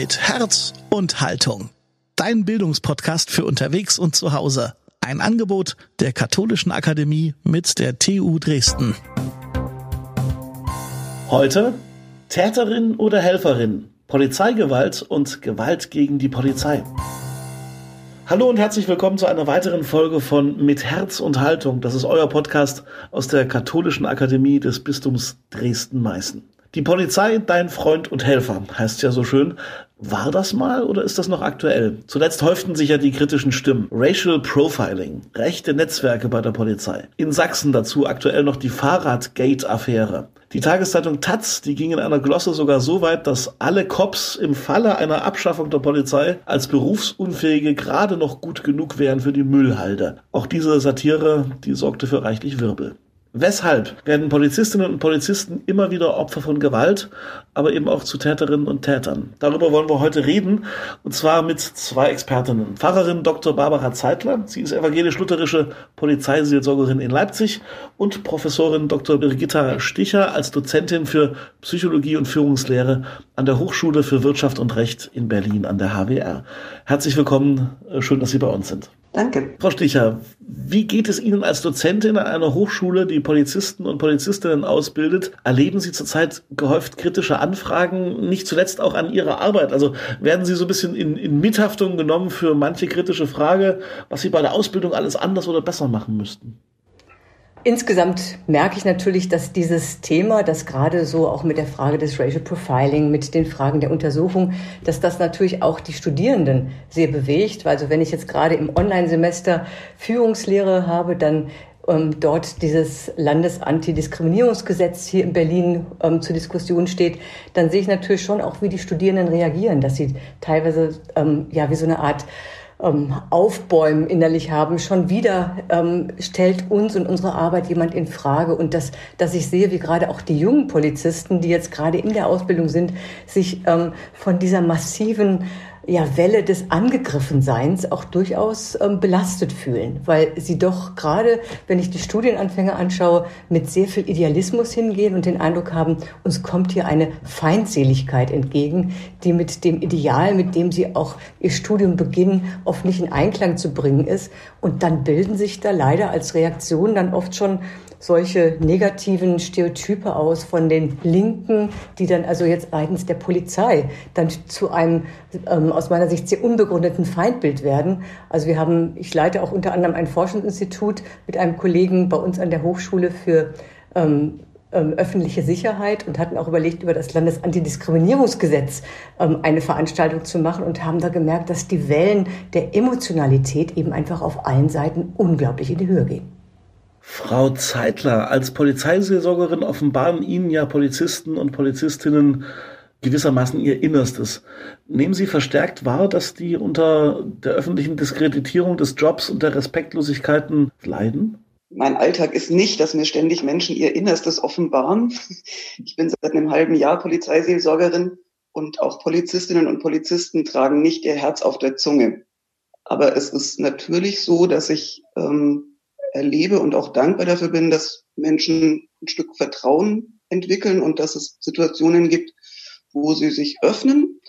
mit Herz und Haltung. Dein Bildungspodcast für unterwegs und zu Hause. Ein Angebot der Katholischen Akademie mit der TU Dresden. Heute Täterin oder Helferin, Polizeigewalt und Gewalt gegen die Polizei. Hallo und herzlich willkommen zu einer weiteren Folge von Mit Herz und Haltung. Das ist euer Podcast aus der Katholischen Akademie des Bistums Dresden-Meißen. Die Polizei, dein Freund und Helfer, heißt ja so schön. War das mal oder ist das noch aktuell? Zuletzt häuften sich ja die kritischen Stimmen. Racial Profiling, rechte Netzwerke bei der Polizei. In Sachsen dazu aktuell noch die Fahrradgate-Affäre. Die Tageszeitung Taz, die ging in einer Glosse sogar so weit, dass alle Cops im Falle einer Abschaffung der Polizei als Berufsunfähige gerade noch gut genug wären für die Müllhalde. Auch diese Satire, die sorgte für reichlich Wirbel. Weshalb werden Polizistinnen und Polizisten immer wieder Opfer von Gewalt, aber eben auch zu Täterinnen und Tätern? Darüber wollen wir heute reden, und zwar mit zwei Expertinnen. Pfarrerin Dr. Barbara Zeitler, sie ist evangelisch-lutherische Polizeiseelsorgerin in Leipzig und Professorin Dr. Birgitta Sticher als Dozentin für Psychologie und Führungslehre an der Hochschule für Wirtschaft und Recht in Berlin an der HWR. Herzlich willkommen, schön, dass Sie bei uns sind. Danke. Frau Sticher, wie geht es Ihnen als Dozentin an einer Hochschule, die Polizisten und Polizistinnen ausbildet? Erleben Sie zurzeit gehäuft kritische Anfragen, nicht zuletzt auch an Ihrer Arbeit? Also werden Sie so ein bisschen in, in Mithaftung genommen für manche kritische Frage, was Sie bei der Ausbildung alles anders oder besser machen müssten? Insgesamt merke ich natürlich, dass dieses Thema, das gerade so auch mit der Frage des Racial Profiling, mit den Fragen der Untersuchung, dass das natürlich auch die Studierenden sehr bewegt. Also wenn ich jetzt gerade im Online-Semester Führungslehre habe, dann ähm, dort dieses Landesantidiskriminierungsgesetz hier in Berlin ähm, zur Diskussion steht, dann sehe ich natürlich schon auch, wie die Studierenden reagieren, dass sie teilweise ähm, ja wie so eine Art ähm, Aufbäumen innerlich haben. Schon wieder ähm, stellt uns und unsere Arbeit jemand in Frage. Und dass, dass ich sehe, wie gerade auch die jungen Polizisten, die jetzt gerade in der Ausbildung sind, sich ähm, von dieser massiven ja, Welle des Angegriffenseins auch durchaus ähm, belastet fühlen, weil sie doch gerade, wenn ich die Studienanfänger anschaue, mit sehr viel Idealismus hingehen und den Eindruck haben, uns kommt hier eine Feindseligkeit entgegen, die mit dem Ideal, mit dem sie auch ihr Studium beginnen, oft nicht in Einklang zu bringen ist. Und dann bilden sich da leider als Reaktion dann oft schon solche negativen Stereotype aus von den Linken, die dann also jetzt seitens der Polizei dann zu einem ähm, aus meiner Sicht sehr unbegründeten Feindbild werden. Also wir haben, ich leite auch unter anderem ein Forschungsinstitut mit einem Kollegen bei uns an der Hochschule für ähm, ähm, öffentliche Sicherheit und hatten auch überlegt, über das Landesantidiskriminierungsgesetz ähm, eine Veranstaltung zu machen und haben da gemerkt, dass die Wellen der Emotionalität eben einfach auf allen Seiten unglaublich in die Höhe gehen. Frau Zeitler, als Polizeiseelsorgerin offenbaren Ihnen ja Polizisten und Polizistinnen gewissermaßen ihr Innerstes. Nehmen Sie verstärkt wahr, dass die unter der öffentlichen Diskreditierung des Jobs und der Respektlosigkeiten leiden? Mein Alltag ist nicht, dass mir ständig Menschen ihr Innerstes offenbaren. Ich bin seit einem halben Jahr Polizeiseelsorgerin und auch Polizistinnen und Polizisten tragen nicht ihr Herz auf der Zunge. Aber es ist natürlich so, dass ich ähm, erlebe und auch dankbar dafür bin, dass Menschen ein Stück Vertrauen entwickeln und dass es Situationen gibt, wo sie sich öffnen.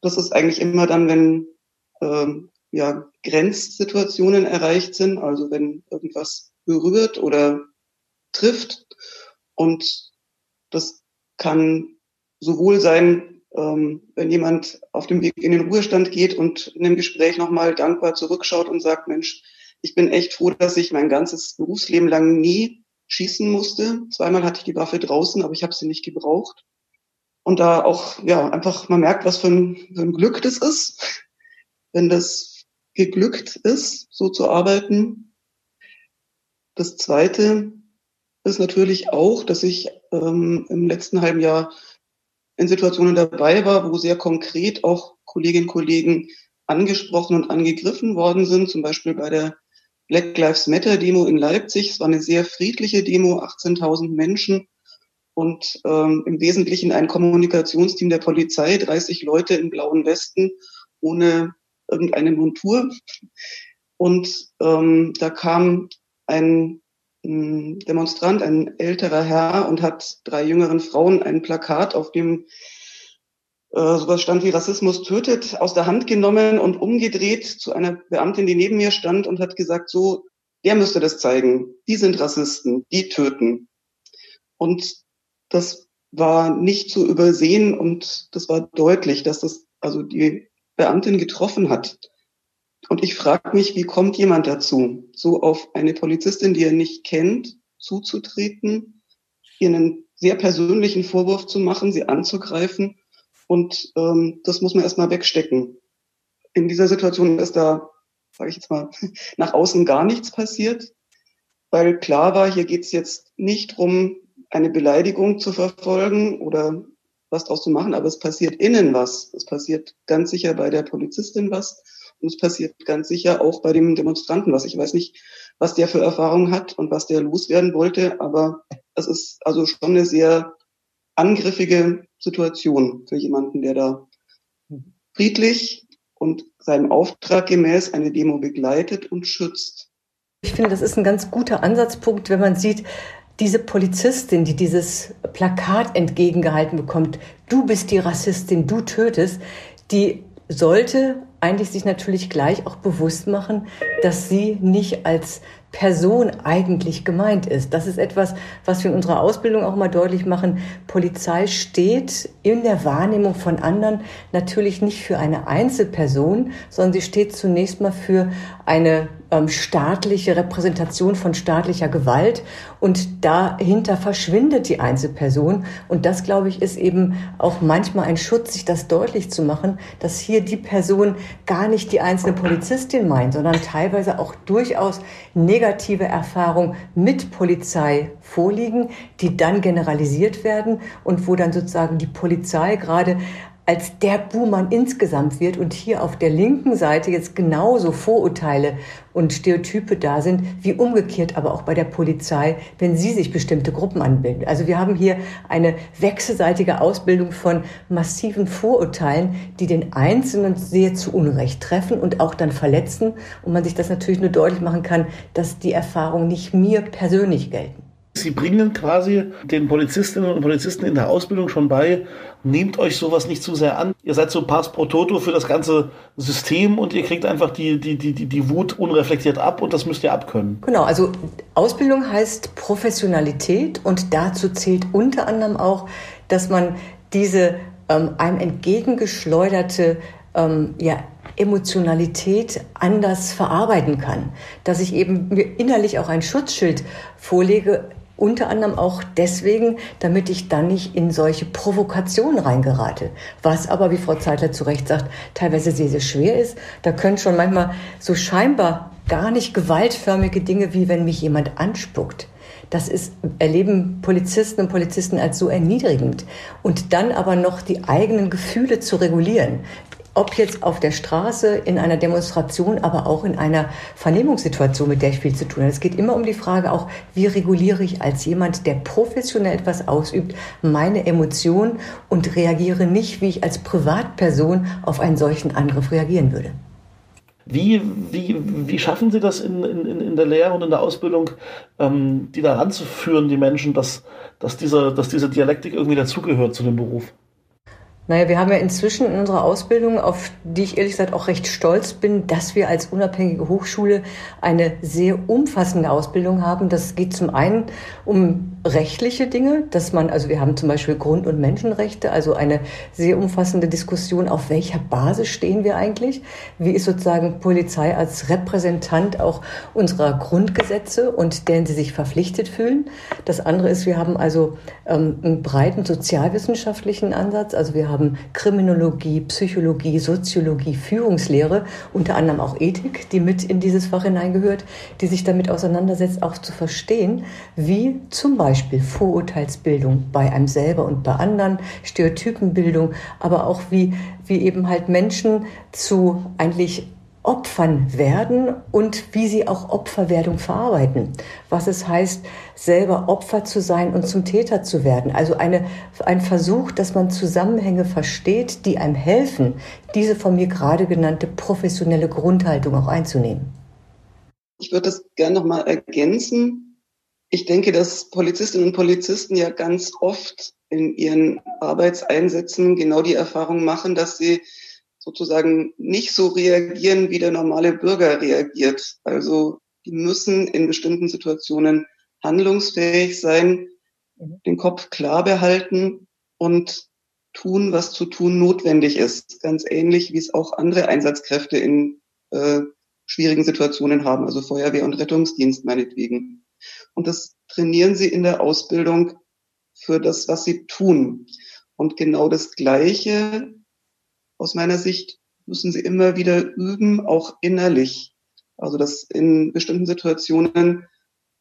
Das ist eigentlich immer dann, wenn ähm, ja, Grenzsituationen erreicht sind, also wenn irgendwas berührt oder trifft. Und das kann sowohl sein, ähm, wenn jemand auf dem Weg in den Ruhestand geht und in dem Gespräch nochmal dankbar zurückschaut und sagt, Mensch, ich bin echt froh, dass ich mein ganzes Berufsleben lang nie schießen musste. Zweimal hatte ich die Waffe draußen, aber ich habe sie nicht gebraucht. Und da auch, ja, einfach, man merkt, was für ein, für ein Glück das ist, wenn das geglückt ist, so zu arbeiten. Das Zweite ist natürlich auch, dass ich ähm, im letzten halben Jahr in Situationen dabei war, wo sehr konkret auch Kolleginnen und Kollegen angesprochen und angegriffen worden sind, zum Beispiel bei der Black Lives Matter Demo in Leipzig. Es war eine sehr friedliche Demo, 18.000 Menschen und ähm, im Wesentlichen ein Kommunikationsteam der Polizei, 30 Leute in blauen Westen ohne irgendeine Montur. Und ähm, da kam ein, ein Demonstrant, ein älterer Herr, und hat drei jüngeren Frauen ein Plakat, auf dem äh, sowas stand wie Rassismus tötet, aus der Hand genommen und umgedreht zu einer Beamtin, die neben mir stand und hat gesagt, so, der müsste das zeigen. Die sind Rassisten, die töten. Und das war nicht zu übersehen und das war deutlich, dass das also die Beamtin getroffen hat. Und ich frage mich, wie kommt jemand dazu, so auf eine Polizistin, die er nicht kennt, zuzutreten, ihr einen sehr persönlichen Vorwurf zu machen, sie anzugreifen und ähm, das muss man erstmal wegstecken. In dieser Situation ist da, sage ich jetzt mal, nach außen gar nichts passiert, weil klar war, hier geht's jetzt nicht drum, eine Beleidigung zu verfolgen oder was draus zu machen, aber es passiert innen was. Es passiert ganz sicher bei der Polizistin was und es passiert ganz sicher auch bei dem Demonstranten was. Ich weiß nicht, was der für Erfahrung hat und was der loswerden wollte, aber es ist also schon eine sehr angriffige Situation für jemanden, der da friedlich und seinem Auftrag gemäß eine Demo begleitet und schützt. Ich finde, das ist ein ganz guter Ansatzpunkt, wenn man sieht, diese Polizistin, die dieses Plakat entgegengehalten bekommt, du bist die Rassistin, du tötest, die sollte eigentlich sich natürlich gleich auch bewusst machen, dass sie nicht als Person eigentlich gemeint ist. Das ist etwas, was wir in unserer Ausbildung auch mal deutlich machen. Polizei steht in der Wahrnehmung von anderen natürlich nicht für eine Einzelperson, sondern sie steht zunächst mal für eine ähm, staatliche Repräsentation von staatlicher Gewalt und dahinter verschwindet die Einzelperson. Und das, glaube ich, ist eben auch manchmal ein Schutz, sich das deutlich zu machen, dass hier die Person gar nicht die einzelne Polizistin meint, sondern teilweise auch durchaus negative Erfahrungen mit Polizei vorliegen, die dann generalisiert werden und wo dann sozusagen die Polizei gerade als der Buhmann insgesamt wird und hier auf der linken Seite jetzt genauso Vorurteile und Stereotype da sind, wie umgekehrt aber auch bei der Polizei, wenn sie sich bestimmte Gruppen anbilden. Also wir haben hier eine wechselseitige Ausbildung von massiven Vorurteilen, die den Einzelnen sehr zu Unrecht treffen und auch dann verletzen und man sich das natürlich nur deutlich machen kann, dass die Erfahrungen nicht mir persönlich gelten. Sie bringen quasi den Polizistinnen und Polizisten in der Ausbildung schon bei, nehmt euch sowas nicht zu sehr an. Ihr seid so Pass pro Toto für das ganze System und ihr kriegt einfach die, die, die, die, die Wut unreflektiert ab und das müsst ihr abkönnen. Genau, also Ausbildung heißt Professionalität und dazu zählt unter anderem auch, dass man diese ähm, einem entgegengeschleuderte ähm, ja, Emotionalität anders verarbeiten kann. Dass ich eben mir innerlich auch ein Schutzschild vorlege, unter anderem auch deswegen, damit ich dann nicht in solche Provokationen reingerate. Was aber, wie Frau Zeitler zu Recht sagt, teilweise sehr, sehr schwer ist. Da können schon manchmal so scheinbar gar nicht gewaltförmige Dinge, wie wenn mich jemand anspuckt. Das ist, erleben Polizisten und Polizisten als so erniedrigend. Und dann aber noch die eigenen Gefühle zu regulieren ob jetzt auf der Straße, in einer Demonstration, aber auch in einer Vernehmungssituation, mit der ich viel zu tun habe. Es geht immer um die Frage auch, wie reguliere ich als jemand, der professionell etwas ausübt, meine Emotionen und reagiere nicht, wie ich als Privatperson auf einen solchen Angriff reagieren würde. Wie, wie, wie schaffen Sie das in, in, in der Lehre und in der Ausbildung, ähm, die da ranzuführen, die Menschen, dass, dass, diese, dass diese Dialektik irgendwie dazugehört zu dem Beruf? Naja, wir haben ja inzwischen in unserer Ausbildung, auf die ich ehrlich gesagt auch recht stolz bin, dass wir als unabhängige Hochschule eine sehr umfassende Ausbildung haben. Das geht zum einen um rechtliche Dinge, dass man, also wir haben zum Beispiel Grund- und Menschenrechte, also eine sehr umfassende Diskussion, auf welcher Basis stehen wir eigentlich? Wie ist sozusagen Polizei als Repräsentant auch unserer Grundgesetze und deren sie sich verpflichtet fühlen? Das andere ist, wir haben also ähm, einen breiten sozialwissenschaftlichen Ansatz, also wir haben Kriminologie, Psychologie, Soziologie, Führungslehre, unter anderem auch Ethik, die mit in dieses Fach hineingehört, die sich damit auseinandersetzt, auch zu verstehen, wie zum Beispiel Vorurteilsbildung bei einem selber und bei anderen, Stereotypenbildung, aber auch wie, wie eben halt Menschen zu eigentlich Opfern werden und wie sie auch Opferwerdung verarbeiten. Was es heißt, selber Opfer zu sein und zum Täter zu werden. Also eine, ein Versuch, dass man Zusammenhänge versteht, die einem helfen, diese von mir gerade genannte professionelle Grundhaltung auch einzunehmen. Ich würde das gerne nochmal ergänzen. Ich denke, dass Polizistinnen und Polizisten ja ganz oft in ihren Arbeitseinsätzen genau die Erfahrung machen, dass sie sozusagen nicht so reagieren, wie der normale Bürger reagiert. Also die müssen in bestimmten Situationen handlungsfähig sein, mhm. den Kopf klar behalten und tun, was zu tun notwendig ist. Ganz ähnlich, wie es auch andere Einsatzkräfte in äh, schwierigen Situationen haben, also Feuerwehr und Rettungsdienst meinetwegen. Und das trainieren sie in der Ausbildung für das, was sie tun. Und genau das Gleiche, aus meiner Sicht, müssen sie immer wieder üben, auch innerlich. Also, dass in bestimmten Situationen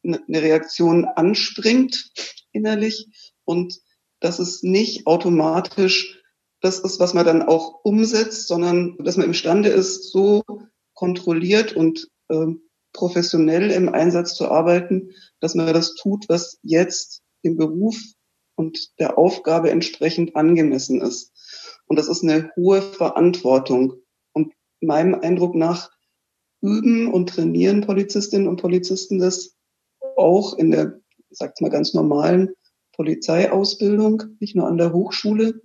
eine Reaktion anspringt innerlich und dass es nicht automatisch das ist, was man dann auch umsetzt, sondern dass man imstande ist, so kontrolliert und äh, professionell im Einsatz zu arbeiten, dass man das tut, was jetzt dem Beruf und der Aufgabe entsprechend angemessen ist. Und das ist eine hohe Verantwortung. Und meinem Eindruck nach üben und trainieren Polizistinnen und Polizisten das auch in der, sag's mal ganz normalen Polizeiausbildung, nicht nur an der Hochschule.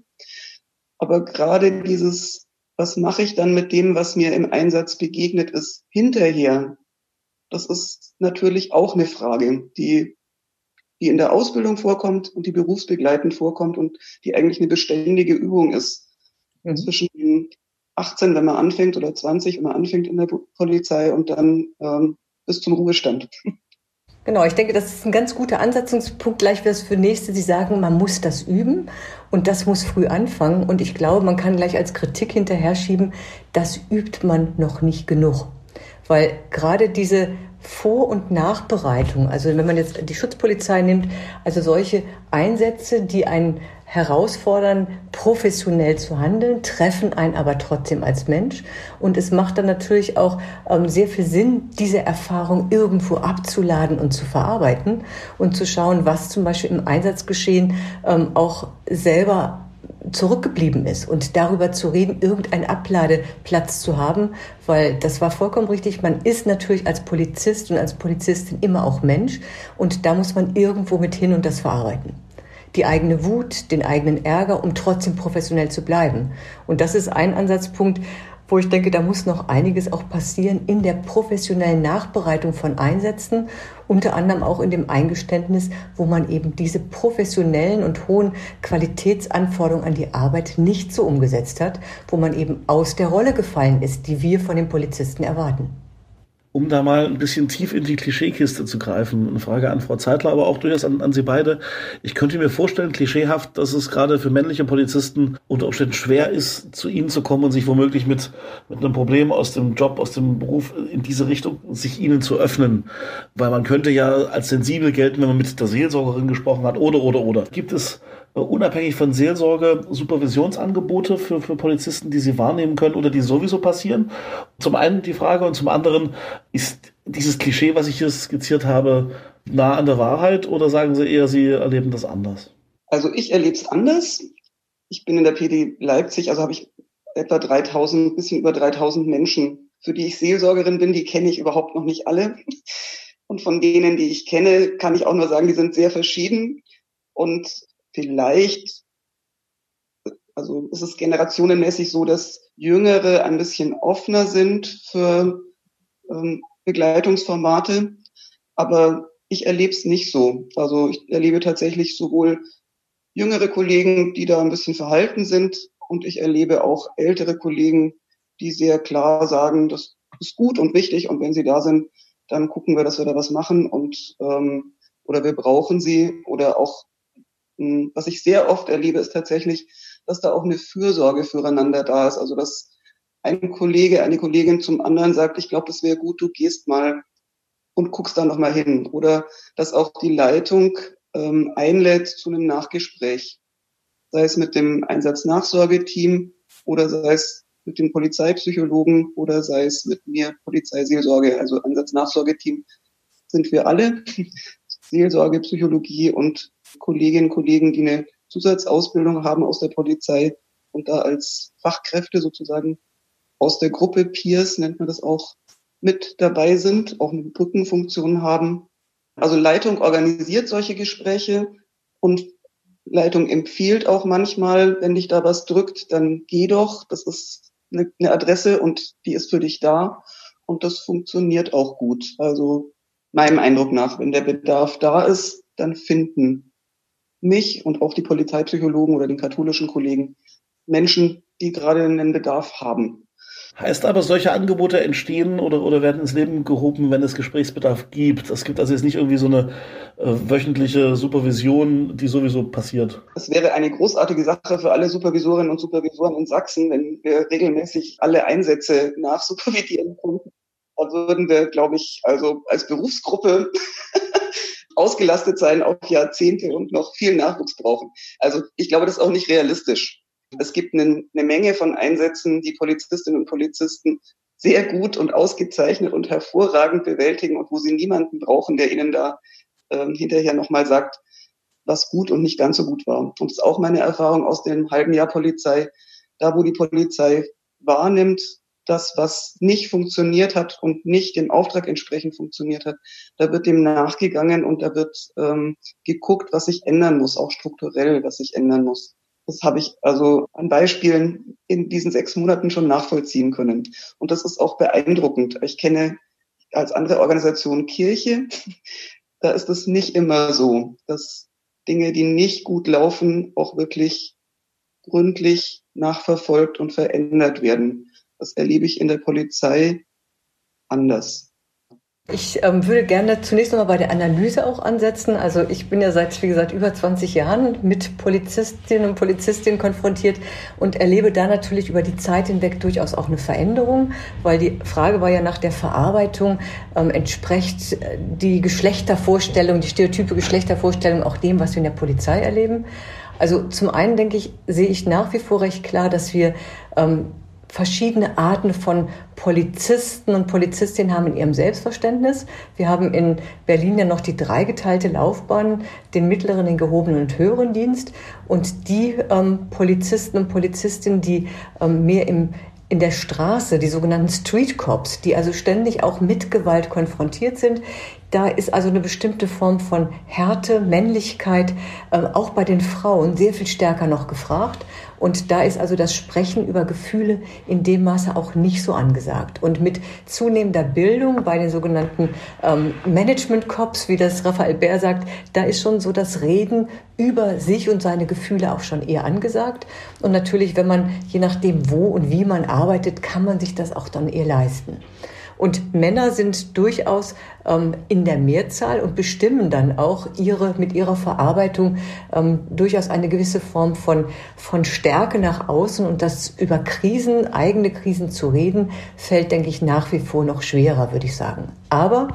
Aber gerade dieses, was mache ich dann mit dem, was mir im Einsatz begegnet ist, hinterher, das ist natürlich auch eine Frage, die, die in der Ausbildung vorkommt und die berufsbegleitend vorkommt und die eigentlich eine beständige Übung ist. Mhm. Zwischen 18, wenn man anfängt, oder 20, wenn man anfängt in der Polizei und dann ähm, bis zum Ruhestand. Genau, ich denke, das ist ein ganz guter Ansatzungspunkt gleich für das für nächste. Sie sagen, man muss das üben und das muss früh anfangen. Und ich glaube, man kann gleich als Kritik hinterher schieben, das übt man noch nicht genug. Weil gerade diese vor- und Nachbereitung, also wenn man jetzt die Schutzpolizei nimmt, also solche Einsätze, die einen herausfordern, professionell zu handeln, treffen einen aber trotzdem als Mensch. Und es macht dann natürlich auch ähm, sehr viel Sinn, diese Erfahrung irgendwo abzuladen und zu verarbeiten und zu schauen, was zum Beispiel im Einsatzgeschehen ähm, auch selber zurückgeblieben ist und darüber zu reden, irgendeinen Abladeplatz zu haben, weil das war vollkommen richtig. Man ist natürlich als Polizist und als Polizistin immer auch Mensch und da muss man irgendwo mit hin und das verarbeiten die eigene Wut, den eigenen Ärger, um trotzdem professionell zu bleiben. Und das ist ein Ansatzpunkt, wo ich denke, da muss noch einiges auch passieren in der professionellen Nachbereitung von Einsätzen, unter anderem auch in dem Eingeständnis, wo man eben diese professionellen und hohen Qualitätsanforderungen an die Arbeit nicht so umgesetzt hat, wo man eben aus der Rolle gefallen ist, die wir von den Polizisten erwarten um da mal ein bisschen tief in die Klischeekiste zu greifen. Eine Frage an Frau Zeitler, aber auch durchaus an, an Sie beide. Ich könnte mir vorstellen, klischeehaft, dass es gerade für männliche Polizisten unter Umständen schwer ist, zu Ihnen zu kommen und sich womöglich mit, mit einem Problem aus dem Job, aus dem Beruf in diese Richtung, sich Ihnen zu öffnen. Weil man könnte ja als sensibel gelten, wenn man mit der Seelsorgerin gesprochen hat, oder, oder, oder. Gibt es unabhängig von Seelsorge Supervisionsangebote für, für Polizisten, die sie wahrnehmen können oder die sowieso passieren? Zum einen die Frage und zum anderen ist dieses Klischee, was ich hier skizziert habe, nah an der Wahrheit oder sagen Sie eher, Sie erleben das anders? Also ich erlebe es anders. Ich bin in der PD Leipzig, also habe ich etwa 3000, bisschen über 3000 Menschen, für die ich Seelsorgerin bin, die kenne ich überhaupt noch nicht alle. Und von denen, die ich kenne, kann ich auch nur sagen, die sind sehr verschieden. Und vielleicht, also es ist generationenmäßig so, dass Jüngere ein bisschen offener sind für ähm, Begleitungsformate, aber ich erlebe es nicht so. Also ich erlebe tatsächlich sowohl jüngere Kollegen, die da ein bisschen verhalten sind, und ich erlebe auch ältere Kollegen, die sehr klar sagen, das ist gut und wichtig und wenn sie da sind, dann gucken wir, dass wir da was machen und ähm, oder wir brauchen sie oder auch was ich sehr oft erlebe, ist tatsächlich, dass da auch eine Fürsorge füreinander da ist. Also dass ein Kollege, eine Kollegin zum anderen sagt, ich glaube, das wäre gut, du gehst mal und guckst da nochmal hin. Oder dass auch die Leitung ähm, einlädt zu einem Nachgespräch. Sei es mit dem Einsatznachsorgeteam oder sei es mit dem Polizeipsychologen oder sei es mit mir Polizeiseelsorge, also Einsatznachsorgeteam sind wir alle. Seelsorge, Psychologie und Kolleginnen und Kollegen, die eine Zusatzausbildung haben aus der Polizei und da als Fachkräfte sozusagen aus der Gruppe Peers, nennt man das auch, mit dabei sind, auch eine Brückenfunktion haben. Also Leitung organisiert solche Gespräche und Leitung empfiehlt auch manchmal, wenn dich da was drückt, dann geh doch. Das ist eine, eine Adresse und die ist für dich da. Und das funktioniert auch gut. Also meinem Eindruck nach, wenn der Bedarf da ist, dann finden mich und auch die Polizeipsychologen oder den katholischen Kollegen Menschen, die gerade einen Bedarf haben. Heißt aber, solche Angebote entstehen oder, oder werden ins Leben gehoben, wenn es Gesprächsbedarf gibt. Es gibt also jetzt nicht irgendwie so eine äh, wöchentliche Supervision, die sowieso passiert. Es wäre eine großartige Sache für alle Supervisorinnen und Supervisoren in Sachsen, wenn wir regelmäßig alle Einsätze nachsupervidieren könnten. Da würden wir, glaube ich, also als Berufsgruppe ausgelastet sein auf Jahrzehnte und noch viel Nachwuchs brauchen. Also ich glaube, das ist auch nicht realistisch. Es gibt eine, eine Menge von Einsätzen, die Polizistinnen und Polizisten sehr gut und ausgezeichnet und hervorragend bewältigen und wo sie niemanden brauchen, der ihnen da ähm, hinterher nochmal sagt, was gut und nicht ganz so gut war. Und das ist auch meine Erfahrung aus dem halben Jahr Polizei. Da, wo die Polizei wahrnimmt, das, was nicht funktioniert hat und nicht dem Auftrag entsprechend funktioniert hat, da wird dem nachgegangen und da wird ähm, geguckt, was sich ändern muss, auch strukturell, was sich ändern muss. Das habe ich also an Beispielen in diesen sechs Monaten schon nachvollziehen können. Und das ist auch beeindruckend. Ich kenne als andere Organisation Kirche. Da ist es nicht immer so, dass Dinge, die nicht gut laufen, auch wirklich gründlich nachverfolgt und verändert werden. Das erlebe ich in der Polizei anders. Ich ähm, würde gerne zunächst nochmal bei der Analyse auch ansetzen. Also ich bin ja seit, wie gesagt, über 20 Jahren mit Polizistinnen und Polizistinnen konfrontiert und erlebe da natürlich über die Zeit hinweg durchaus auch eine Veränderung, weil die Frage war ja nach der Verarbeitung, ähm, entspricht äh, die Geschlechtervorstellung, die stereotype Geschlechtervorstellung auch dem, was wir in der Polizei erleben. Also zum einen denke ich, sehe ich nach wie vor recht klar, dass wir ähm, verschiedene Arten von Polizisten und Polizistinnen haben in ihrem Selbstverständnis. Wir haben in Berlin ja noch die dreigeteilte Laufbahn, den mittleren, den gehobenen und höheren Dienst. Und die ähm, Polizisten und Polizistinnen, die ähm, mehr im, in der Straße, die sogenannten Street Cops, die also ständig auch mit Gewalt konfrontiert sind, da ist also eine bestimmte Form von Härte, Männlichkeit, äh, auch bei den Frauen sehr viel stärker noch gefragt. Und da ist also das Sprechen über Gefühle in dem Maße auch nicht so angesagt. Und mit zunehmender Bildung bei den sogenannten ähm, Management-Cops, wie das Raphael Bär sagt, da ist schon so das Reden über sich und seine Gefühle auch schon eher angesagt. Und natürlich, wenn man, je nachdem wo und wie man arbeitet, kann man sich das auch dann eher leisten. Und Männer sind durchaus ähm, in der Mehrzahl und bestimmen dann auch ihre, mit ihrer Verarbeitung ähm, durchaus eine gewisse Form von, von Stärke nach außen. Und das über Krisen, eigene Krisen zu reden, fällt, denke ich, nach wie vor noch schwerer, würde ich sagen. Aber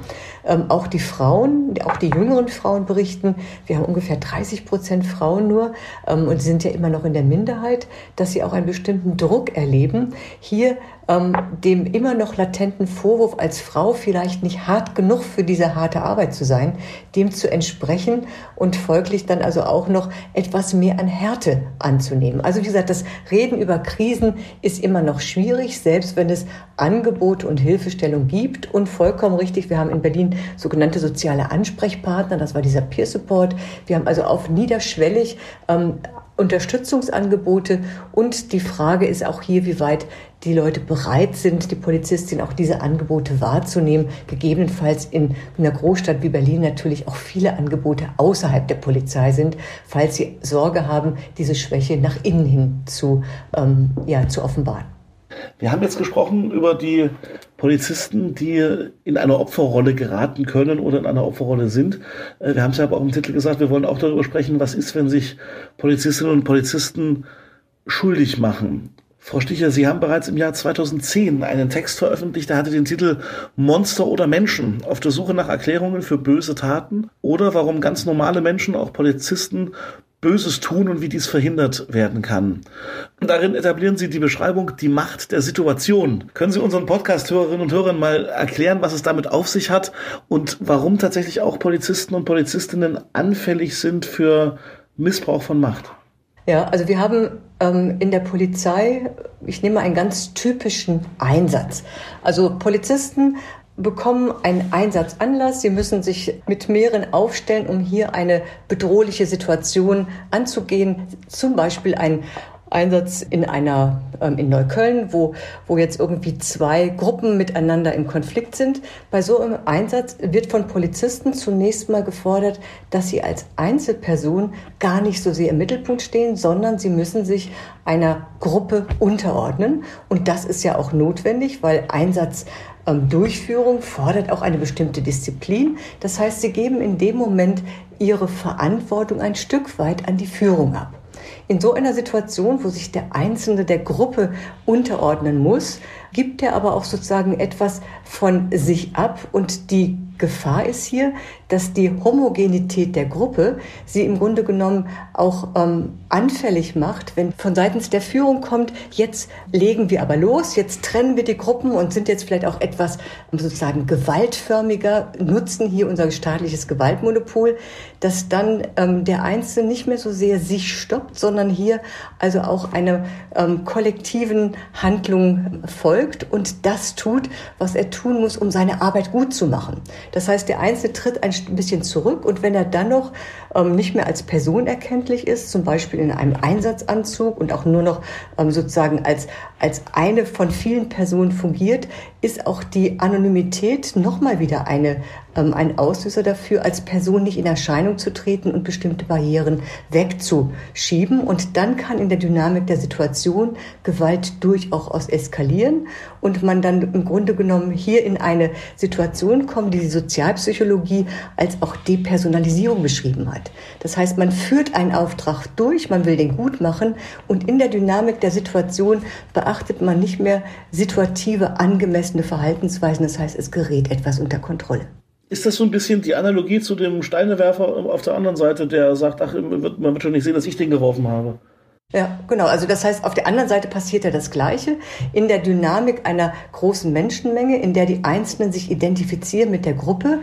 ähm, auch die Frauen, auch die jüngeren Frauen berichten, wir haben ungefähr 30 Prozent Frauen nur ähm, und sind ja immer noch in der Minderheit, dass sie auch einen bestimmten Druck erleben, hier ähm, dem immer noch latenten Vorwurf als Frau vielleicht nicht hart genug für diese harte Arbeit zu sein, dem zu entsprechen und folglich dann also auch noch etwas mehr an Härte anzunehmen. Also wie gesagt, das Reden über Krisen ist immer noch schwierig, selbst wenn es Angebote und Hilfestellung gibt und vollkommen richtig, wir haben in Berlin sogenannte soziale Ansprechpartner, das war dieser Peer Support. Wir haben also auf niederschwellig ähm, Unterstützungsangebote und die Frage ist auch hier, wie weit die Leute bereit sind, die Polizistin auch diese Angebote wahrzunehmen. Gegebenenfalls in einer Großstadt wie Berlin natürlich auch viele Angebote außerhalb der Polizei sind, falls sie Sorge haben, diese Schwäche nach innen hin zu, ähm, ja, zu offenbaren. Wir haben jetzt gesprochen über die Polizisten, die in eine Opferrolle geraten können oder in einer Opferrolle sind. Äh, wir haben es ja aber auch im Titel gesagt, wir wollen auch darüber sprechen, was ist, wenn sich Polizistinnen und Polizisten schuldig machen. Frau Sticher, Sie haben bereits im Jahr 2010 einen Text veröffentlicht, der hatte den Titel Monster oder Menschen auf der Suche nach Erklärungen für böse Taten oder warum ganz normale Menschen, auch Polizisten, Böses tun und wie dies verhindert werden kann. Darin etablieren Sie die Beschreibung die Macht der Situation. Können Sie unseren Podcast-Hörerinnen und Hörern mal erklären, was es damit auf sich hat und warum tatsächlich auch Polizisten und Polizistinnen anfällig sind für Missbrauch von Macht? Ja, also wir haben ähm, in der Polizei, ich nehme einen ganz typischen Einsatz. Also Polizisten bekommen einen Einsatzanlass. Sie müssen sich mit mehreren aufstellen, um hier eine bedrohliche Situation anzugehen. Zum Beispiel ein Einsatz in einer ähm, in Neukölln, wo wo jetzt irgendwie zwei Gruppen miteinander im Konflikt sind. Bei so einem Einsatz wird von Polizisten zunächst mal gefordert, dass sie als Einzelperson gar nicht so sehr im Mittelpunkt stehen, sondern sie müssen sich einer Gruppe unterordnen und das ist ja auch notwendig, weil Einsatz Durchführung fordert auch eine bestimmte Disziplin. Das heißt, sie geben in dem Moment ihre Verantwortung ein Stück weit an die Führung ab. In so einer Situation, wo sich der Einzelne der Gruppe unterordnen muss, gibt er aber auch sozusagen etwas von sich ab und die Gefahr ist hier, dass die Homogenität der Gruppe sie im Grunde genommen auch ähm, anfällig macht, wenn von seitens der Führung kommt, jetzt legen wir aber los, jetzt trennen wir die Gruppen und sind jetzt vielleicht auch etwas sozusagen gewaltförmiger, nutzen hier unser staatliches Gewaltmonopol, dass dann ähm, der Einzelne nicht mehr so sehr sich stoppt, sondern hier also auch eine ähm, kollektiven Handlung folgt und das tut, was er tun muss, um seine Arbeit gut zu machen. Das heißt, der Einzelne tritt ein bisschen zurück und wenn er dann noch ähm, nicht mehr als Person erkenntlich ist, zum Beispiel in einem Einsatzanzug und auch nur noch ähm, sozusagen als, als eine von vielen Personen fungiert, ist auch die Anonymität nochmal wieder eine, ähm, ein Auslöser dafür, als Person nicht in Erscheinung zu treten und bestimmte Barrieren wegzuschieben. Und dann kann in der Dynamik der Situation Gewalt durchaus eskalieren und man dann im Grunde genommen hier in eine Situation kommt, die die Sozialpsychologie als auch Depersonalisierung beschrieben hat. Das heißt, man führt einen Auftrag durch, man will den gut machen und in der Dynamik der Situation beachtet man nicht mehr situative, angemessene Verhaltensweisen. Das heißt, es gerät etwas unter Kontrolle. Ist das so ein bisschen die Analogie zu dem Steinewerfer auf der anderen Seite, der sagt, ach, man wird schon nicht sehen, dass ich den geworfen habe? Ja, genau. Also das heißt, auf der anderen Seite passiert ja das Gleiche. In der Dynamik einer großen Menschenmenge, in der die Einzelnen sich identifizieren mit der Gruppe,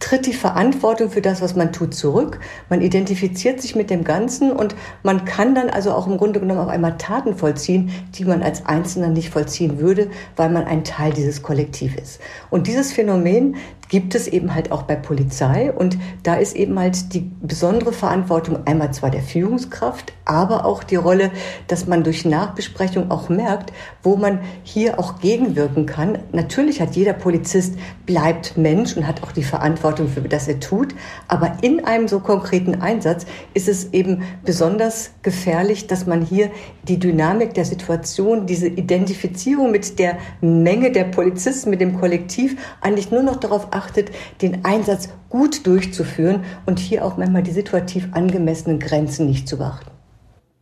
tritt die Verantwortung für das, was man tut, zurück. Man identifiziert sich mit dem Ganzen und man kann dann also auch im Grunde genommen auf einmal Taten vollziehen, die man als Einzelner nicht vollziehen würde, weil man ein Teil dieses Kollektiv ist. Und dieses Phänomen gibt es eben halt auch bei Polizei. Und da ist eben halt die besondere Verantwortung einmal zwar der Führungskraft, aber auch die Rolle, dass man durch Nachbesprechung auch merkt, wo man hier auch gegenwirken kann. Natürlich hat jeder Polizist bleibt Mensch und hat auch die Verantwortung für das er tut. Aber in einem so konkreten Einsatz ist es eben besonders gefährlich, dass man hier die Dynamik der Situation, diese Identifizierung mit der Menge der Polizisten, mit dem Kollektiv eigentlich nur noch darauf achtet, den Einsatz gut durchzuführen und hier auch manchmal die situativ angemessenen Grenzen nicht zu beachten.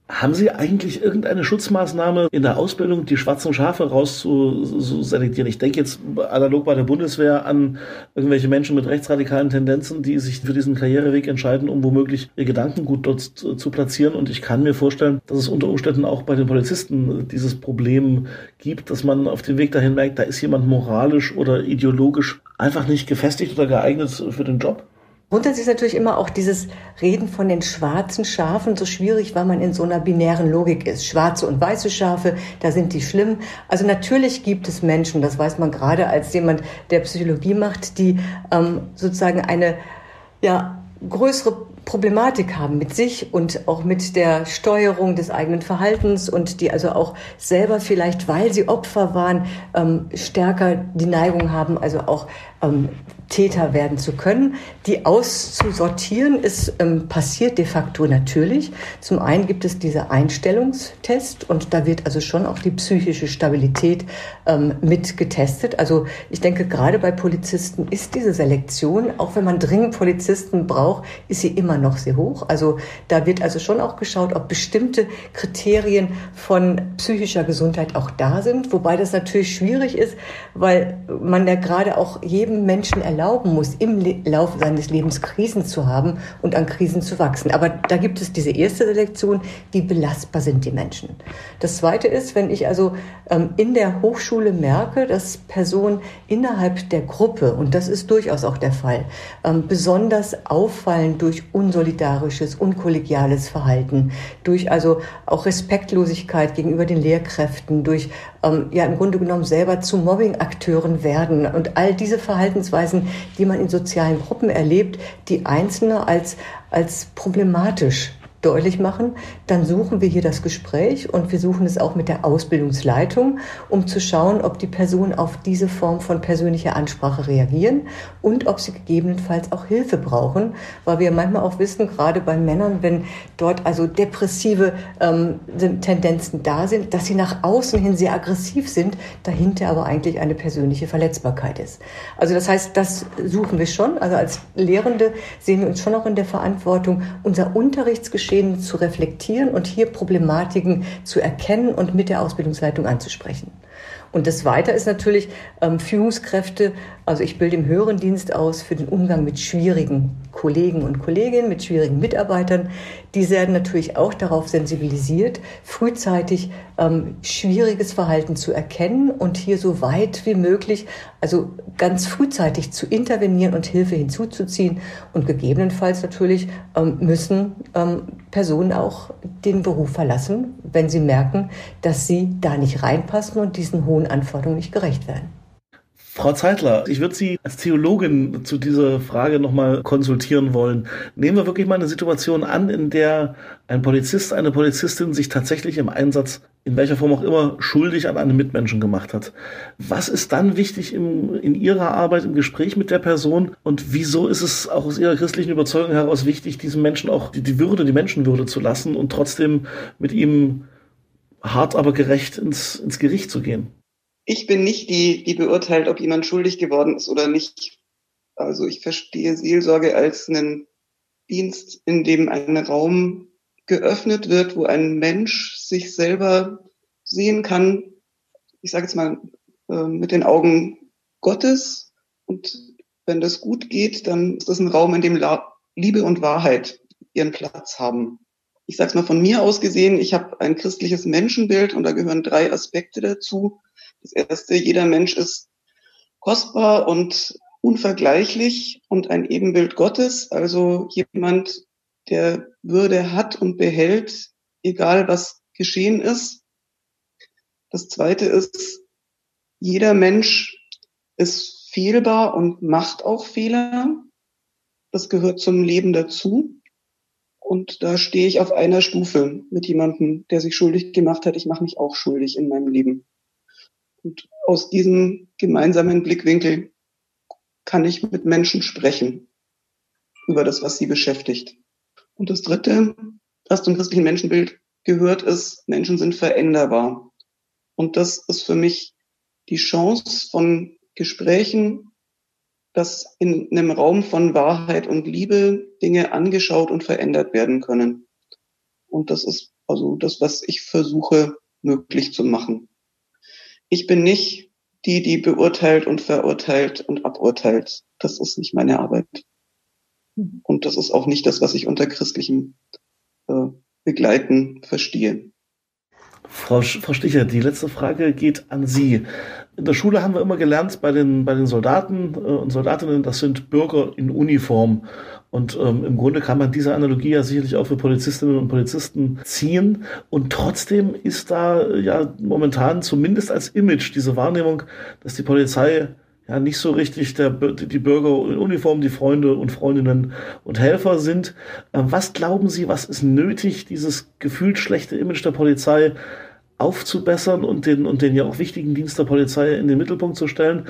Haben Sie eigentlich irgendeine Schutzmaßnahme in der Ausbildung, die schwarzen Schafe rauszuselektieren? Ich denke jetzt analog bei der Bundeswehr an irgendwelche Menschen mit rechtsradikalen Tendenzen, die sich für diesen Karriereweg entscheiden, um womöglich ihr Gedankengut dort zu platzieren. Und ich kann mir vorstellen, dass es unter Umständen auch bei den Polizisten dieses Problem gibt, dass man auf dem Weg dahin merkt, da ist jemand moralisch oder ideologisch einfach nicht gefestigt oder geeignet für den Job. Grundsätzlich ist natürlich immer auch dieses Reden von den schwarzen Schafen so schwierig, weil man in so einer binären Logik ist. Schwarze und weiße Schafe, da sind die schlimm. Also natürlich gibt es Menschen, das weiß man gerade als jemand, der Psychologie macht, die ähm, sozusagen eine ja, größere Problematik haben mit sich und auch mit der Steuerung des eigenen Verhaltens und die also auch selber vielleicht, weil sie Opfer waren, ähm, stärker die Neigung haben, also auch ähm, Täter werden zu können. Die auszusortieren ist ähm, passiert de facto natürlich. Zum einen gibt es diese Einstellungstest und da wird also schon auch die psychische Stabilität ähm, mit getestet. Also ich denke, gerade bei Polizisten ist diese Selektion, auch wenn man dringend Polizisten braucht, ist sie immer noch sehr hoch. Also da wird also schon auch geschaut, ob bestimmte Kriterien von psychischer Gesundheit auch da sind. Wobei das natürlich schwierig ist, weil man ja gerade auch jedem Menschen erlauben muss, im Laufe seines Lebens Krisen zu haben und an Krisen zu wachsen. Aber da gibt es diese erste Selektion, wie belastbar sind die Menschen. Das zweite ist, wenn ich also ähm, in der Hochschule merke, dass Personen innerhalb der Gruppe, und das ist durchaus auch der Fall, ähm, besonders auffallen durch unsolidarisches, unkollegiales Verhalten, durch also auch Respektlosigkeit gegenüber den Lehrkräften, durch ähm, ja im Grunde genommen selber zu Mobbing-Akteuren werden. Und all diese Verhaltensweisen, die man in sozialen Gruppen erlebt, die Einzelne als als problematisch deutlich machen, dann suchen wir hier das Gespräch und wir suchen es auch mit der Ausbildungsleitung, um zu schauen, ob die Personen auf diese Form von persönlicher Ansprache reagieren und ob sie gegebenenfalls auch Hilfe brauchen, weil wir manchmal auch wissen, gerade bei Männern, wenn dort also depressive ähm, Tendenzen da sind, dass sie nach außen hin sehr aggressiv sind, dahinter aber eigentlich eine persönliche Verletzbarkeit ist. Also das heißt, das suchen wir schon. Also als Lehrende sehen wir uns schon auch in der Verantwortung, unser Unterrichtsgeschehen Geschehen zu reflektieren und hier Problematiken zu erkennen und mit der Ausbildungsleitung anzusprechen. Und das Weiter ist natürlich ähm, Führungskräfte. Also ich bilde im höheren Dienst aus für den Umgang mit schwierigen Kollegen und Kolleginnen, mit schwierigen Mitarbeitern. Die werden natürlich auch darauf sensibilisiert, frühzeitig ähm, schwieriges Verhalten zu erkennen und hier so weit wie möglich, also ganz frühzeitig zu intervenieren und Hilfe hinzuzuziehen. Und gegebenenfalls natürlich ähm, müssen ähm, Personen auch den Beruf verlassen, wenn sie merken, dass sie da nicht reinpassen und diesen hohen Anforderungen nicht gerecht werden. Frau Zeitler, ich würde Sie als Theologin zu dieser Frage nochmal konsultieren wollen. Nehmen wir wirklich mal eine Situation an, in der ein Polizist, eine Polizistin sich tatsächlich im Einsatz, in welcher Form auch immer, schuldig an einem Mitmenschen gemacht hat. Was ist dann wichtig im, in Ihrer Arbeit, im Gespräch mit der Person? Und wieso ist es auch aus Ihrer christlichen Überzeugung heraus wichtig, diesem Menschen auch die, die Würde, die Menschenwürde zu lassen und trotzdem mit ihm hart, aber gerecht ins, ins Gericht zu gehen? Ich bin nicht die, die beurteilt, ob jemand schuldig geworden ist oder nicht. Also ich verstehe Seelsorge als einen Dienst, in dem ein Raum geöffnet wird, wo ein Mensch sich selber sehen kann, ich sage jetzt mal äh, mit den Augen Gottes. Und wenn das gut geht, dann ist das ein Raum, in dem Liebe und Wahrheit ihren Platz haben. Ich sage es mal von mir aus gesehen, ich habe ein christliches Menschenbild und da gehören drei Aspekte dazu. Das erste, jeder Mensch ist kostbar und unvergleichlich und ein Ebenbild Gottes, also jemand, der Würde hat und behält, egal was geschehen ist. Das zweite ist, jeder Mensch ist fehlbar und macht auch Fehler. Das gehört zum Leben dazu. Und da stehe ich auf einer Stufe mit jemandem, der sich schuldig gemacht hat. Ich mache mich auch schuldig in meinem Leben. Und aus diesem gemeinsamen Blickwinkel kann ich mit Menschen sprechen über das, was sie beschäftigt. Und das Dritte, was zum christlichen Menschenbild gehört, ist, Menschen sind veränderbar. Und das ist für mich die Chance von Gesprächen, dass in einem Raum von Wahrheit und Liebe Dinge angeschaut und verändert werden können. Und das ist also das, was ich versuche möglich zu machen. Ich bin nicht die, die beurteilt und verurteilt und aburteilt. Das ist nicht meine Arbeit. Mhm. Und das ist auch nicht das, was ich unter christlichem äh, Begleiten verstehe. Frau, Frau Sticher, die letzte Frage geht an Sie. In der Schule haben wir immer gelernt, bei den, bei den Soldaten äh, und Soldatinnen, das sind Bürger in Uniform. Und ähm, im Grunde kann man diese Analogie ja sicherlich auch für Polizistinnen und Polizisten ziehen. Und trotzdem ist da ja momentan zumindest als Image diese Wahrnehmung, dass die Polizei ja nicht so richtig der, die Bürger in Uniform, die Freunde und Freundinnen und Helfer sind. Ähm, was glauben Sie, was ist nötig, dieses gefühlt schlechte Image der Polizei aufzubessern und den, und den ja auch wichtigen Dienst der Polizei in den Mittelpunkt zu stellen.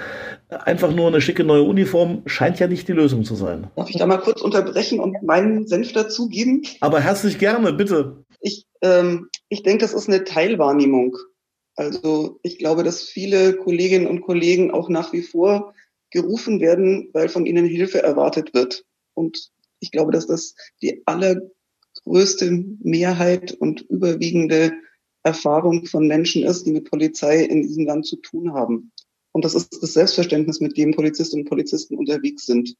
Einfach nur eine schicke neue Uniform scheint ja nicht die Lösung zu sein. Darf ich da mal kurz unterbrechen und meinen Senf dazugeben? Aber herzlich gerne, bitte. Ich, ähm, ich denke, das ist eine Teilwahrnehmung. Also ich glaube, dass viele Kolleginnen und Kollegen auch nach wie vor gerufen werden, weil von ihnen Hilfe erwartet wird. Und ich glaube, dass das die allergrößte Mehrheit und überwiegende Erfahrung von Menschen ist, die mit Polizei in diesem Land zu tun haben. Und das ist das Selbstverständnis, mit dem Polizistinnen und Polizisten unterwegs sind.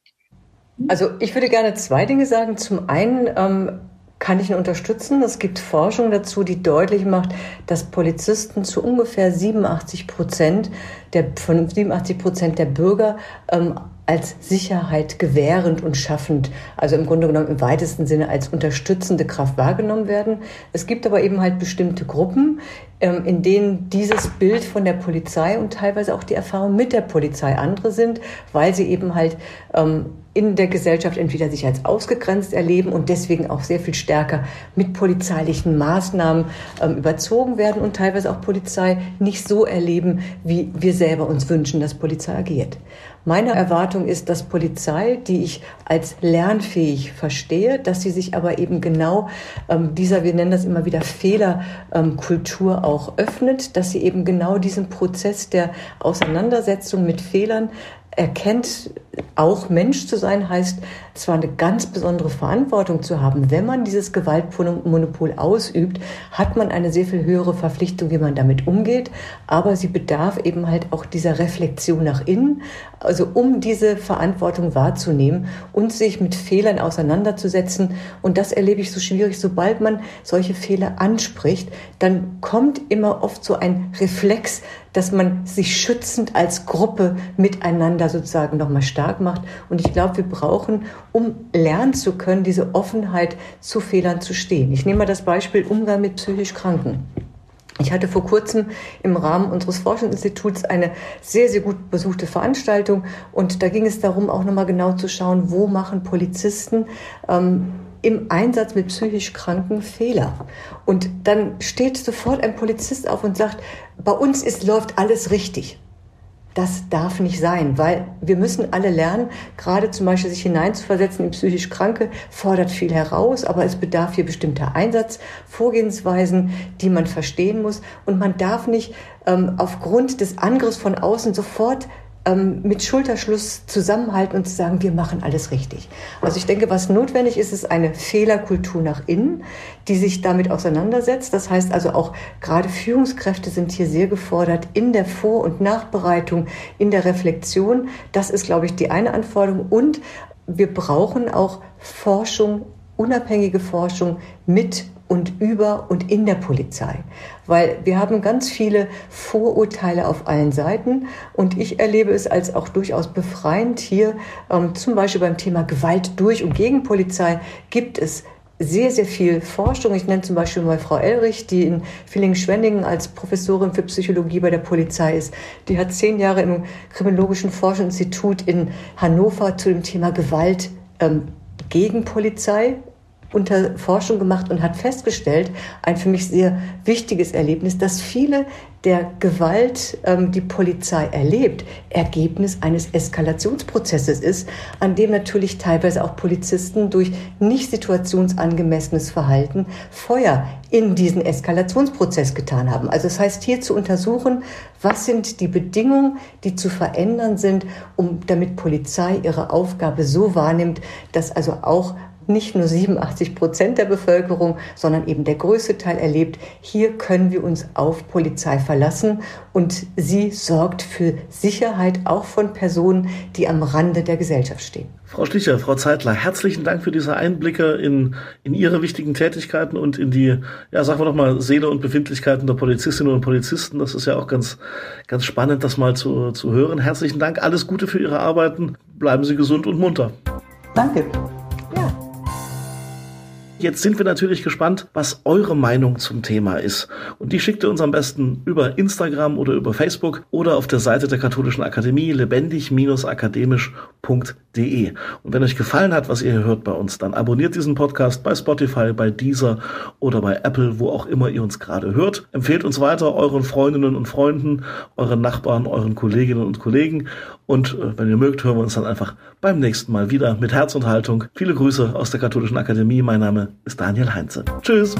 Also ich würde gerne zwei Dinge sagen. Zum einen ähm, kann ich ihn unterstützen. Es gibt Forschung dazu, die deutlich macht, dass Polizisten zu ungefähr 87 Prozent der, von 87 Prozent der Bürger ähm, als Sicherheit gewährend und schaffend, also im Grunde genommen im weitesten Sinne als unterstützende Kraft wahrgenommen werden. Es gibt aber eben halt bestimmte Gruppen, ähm, in denen dieses Bild von der Polizei und teilweise auch die Erfahrung mit der Polizei andere sind, weil sie eben halt ähm, in der Gesellschaft entweder sich als ausgegrenzt erleben und deswegen auch sehr viel stärker mit polizeilichen Maßnahmen ähm, überzogen werden und teilweise auch Polizei nicht so erleben, wie wir selber uns wünschen, dass Polizei agiert. Meine Erwartung ist, dass Polizei, die ich als lernfähig verstehe, dass sie sich aber eben genau ähm, dieser, wir nennen das immer wieder Fehlerkultur ähm, auch öffnet, dass sie eben genau diesen Prozess der Auseinandersetzung mit Fehlern erkennt, auch Mensch zu sein heißt zwar eine ganz besondere Verantwortung zu haben. Wenn man dieses Gewaltmonopol ausübt, hat man eine sehr viel höhere Verpflichtung, wie man damit umgeht. Aber sie bedarf eben halt auch dieser Reflexion nach innen, also um diese Verantwortung wahrzunehmen und sich mit Fehlern auseinanderzusetzen. Und das erlebe ich so schwierig. Sobald man solche Fehler anspricht, dann kommt immer oft so ein Reflex, dass man sich schützend als Gruppe miteinander sozusagen nochmal stark macht. Und ich glaube, wir brauchen, um lernen zu können, diese Offenheit zu Fehlern zu stehen. Ich nehme mal das Beispiel Umgang mit psychisch Kranken. Ich hatte vor kurzem im Rahmen unseres Forschungsinstituts eine sehr, sehr gut besuchte Veranstaltung und da ging es darum, auch nochmal genau zu schauen, wo machen Polizisten ähm, im Einsatz mit psychisch Kranken Fehler. Und dann steht sofort ein Polizist auf und sagt, bei uns ist, läuft alles richtig. Das darf nicht sein, weil wir müssen alle lernen, gerade zum Beispiel sich hineinzuversetzen in psychisch Kranke, fordert viel heraus, aber es bedarf hier bestimmter Einsatzvorgehensweisen, die man verstehen muss. Und man darf nicht ähm, aufgrund des Angriffs von außen sofort ähm, mit Schulterschluss zusammenhalten und zu sagen, wir machen alles richtig. Also ich denke, was notwendig ist, ist eine Fehlerkultur nach innen, die sich damit auseinandersetzt. Das heißt also auch gerade Führungskräfte sind hier sehr gefordert in der Vor- und Nachbereitung, in der Reflexion. Das ist, glaube ich, die eine Anforderung. Und wir brauchen auch Forschung, unabhängige Forschung mit und über und in der Polizei. Weil wir haben ganz viele Vorurteile auf allen Seiten und ich erlebe es als auch durchaus befreiend hier, ähm, zum Beispiel beim Thema Gewalt durch und gegen Polizei gibt es sehr, sehr viel Forschung. Ich nenne zum Beispiel mal Frau Elrich, die in Villingen-Schwenningen als Professorin für Psychologie bei der Polizei ist. Die hat zehn Jahre im Kriminologischen Forschungsinstitut in Hannover zu dem Thema Gewalt ähm, gegen Polizei unter Forschung gemacht und hat festgestellt, ein für mich sehr wichtiges Erlebnis, dass viele der Gewalt, ähm, die Polizei erlebt, Ergebnis eines Eskalationsprozesses ist, an dem natürlich teilweise auch Polizisten durch nicht situationsangemessenes Verhalten Feuer in diesen Eskalationsprozess getan haben. Also das heißt hier zu untersuchen, was sind die Bedingungen, die zu verändern sind, um damit Polizei ihre Aufgabe so wahrnimmt, dass also auch nicht nur 87 Prozent der Bevölkerung, sondern eben der größte Teil erlebt, hier können wir uns auf Polizei verlassen und sie sorgt für Sicherheit auch von Personen, die am Rande der Gesellschaft stehen. Frau Sticher, Frau Zeitler, herzlichen Dank für diese Einblicke in, in Ihre wichtigen Tätigkeiten und in die, ja, sagen wir doch mal, Seele und Befindlichkeiten der Polizistinnen und Polizisten. Das ist ja auch ganz, ganz spannend, das mal zu, zu hören. Herzlichen Dank, alles Gute für Ihre Arbeiten. Bleiben Sie gesund und munter. Danke. Jetzt sind wir natürlich gespannt, was eure Meinung zum Thema ist. Und die schickt ihr uns am besten über Instagram oder über Facebook oder auf der Seite der Katholischen Akademie lebendig-akademisch.de. Und wenn euch gefallen hat, was ihr hier hört bei uns, dann abonniert diesen Podcast bei Spotify, bei Deezer oder bei Apple, wo auch immer ihr uns gerade hört. Empfehlt uns weiter euren Freundinnen und Freunden, euren Nachbarn, euren Kolleginnen und Kollegen. Und äh, wenn ihr mögt, hören wir uns dann einfach beim nächsten Mal wieder mit Herz und Haltung. Viele Grüße aus der Katholischen Akademie. Mein Name ist Daniel Heinze. Tschüss.